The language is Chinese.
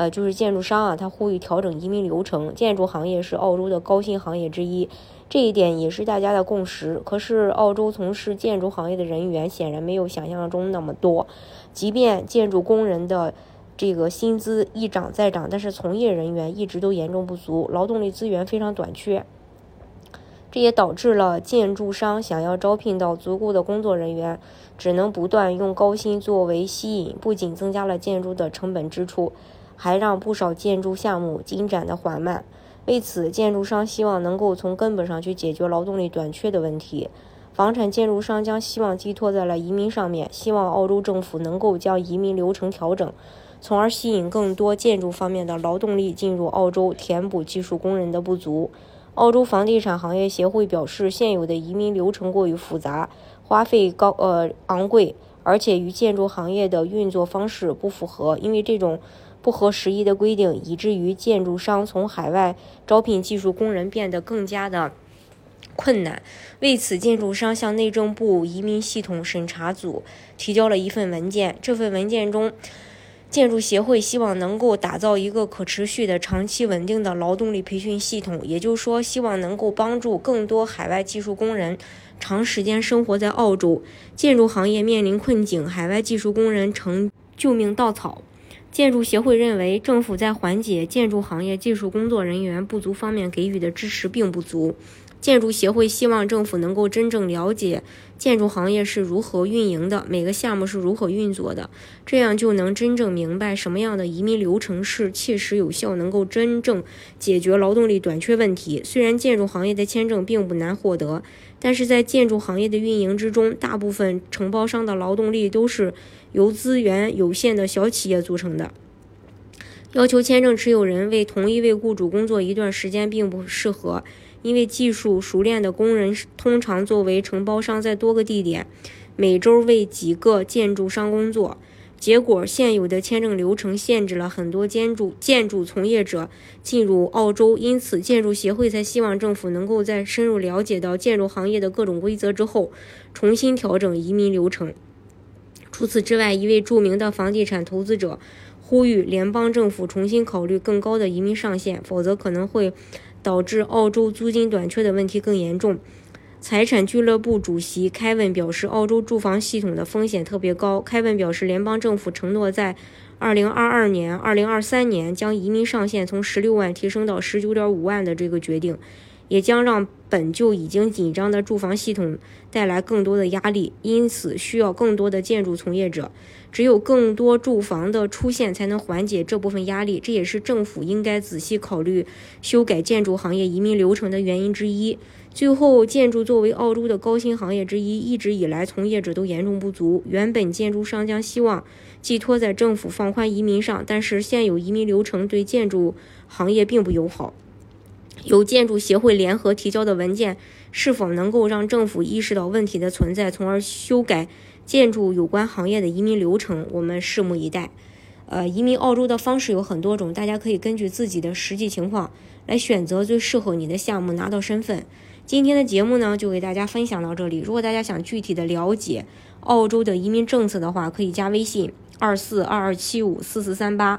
呃，就是建筑商啊，他呼吁调整移民流程。建筑行业是澳洲的高薪行业之一，这一点也是大家的共识。可是，澳洲从事建筑行业的人员显然没有想象中那么多。即便建筑工人的这个薪资一涨再涨，但是从业人员一直都严重不足，劳动力资源非常短缺。这也导致了建筑商想要招聘到足够的工作人员，只能不断用高薪作为吸引，不仅增加了建筑的成本支出。还让不少建筑项目进展的缓慢。为此，建筑商希望能够从根本上去解决劳动力短缺的问题。房产建筑商将希望寄托在了移民上面，希望澳洲政府能够将移民流程调整，从而吸引更多建筑方面的劳动力进入澳洲，填补技术工人的不足。澳洲房地产行业协会表示，现有的移民流程过于复杂，花费高呃昂贵，而且与建筑行业的运作方式不符合，因为这种。不合时宜的规定，以至于建筑商从海外招聘技术工人变得更加的困难。为此，建筑商向内政部移民系统审查组提交了一份文件。这份文件中，建筑协会希望能够打造一个可持续的、长期稳定的劳动力培训系统，也就是说，希望能够帮助更多海外技术工人长时间生活在澳洲。建筑行业面临困境，海外技术工人成救命稻草。建筑协会认为，政府在缓解建筑行业技术工作人员不足方面给予的支持并不足。建筑协会希望政府能够真正了解建筑行业是如何运营的，每个项目是如何运作的，这样就能真正明白什么样的移民流程是切实有效，能够真正解决劳动力短缺问题。虽然建筑行业的签证并不难获得，但是在建筑行业的运营之中，大部分承包商的劳动力都是。由资源有限的小企业组成的，要求签证持有人为同一位雇主工作一段时间并不适合，因为技术熟练的工人通常作为承包商在多个地点，每周为几个建筑商工作，结果现有的签证流程限制了很多建筑建筑从业者进入澳洲，因此建筑协会才希望政府能够在深入了解到建筑行业的各种规则之后，重新调整移民流程。除此之外，一位著名的房地产投资者呼吁联邦政府重新考虑更高的移民上限，否则可能会导致澳洲租金短缺的问题更严重。财产俱乐部主席凯文表示，澳洲住房系统的风险特别高。凯文表示，联邦政府承诺在2022年、2023年将移民上限从16万提升到19.5万的这个决定。也将让本就已经紧张的住房系统带来更多的压力，因此需要更多的建筑从业者。只有更多住房的出现，才能缓解这部分压力。这也是政府应该仔细考虑修改建筑行业移民流程的原因之一。最后，建筑作为澳洲的高薪行业之一，一直以来从业者都严重不足。原本建筑商将希望寄托在政府放宽移民上，但是现有移民流程对建筑行业并不友好。由建筑协会联合提交的文件是否能够让政府意识到问题的存在，从而修改建筑有关行业的移民流程？我们拭目以待。呃，移民澳洲的方式有很多种，大家可以根据自己的实际情况来选择最适合你的项目，拿到身份。今天的节目呢，就给大家分享到这里。如果大家想具体的了解澳洲的移民政策的话，可以加微信二四二二七五四四三八，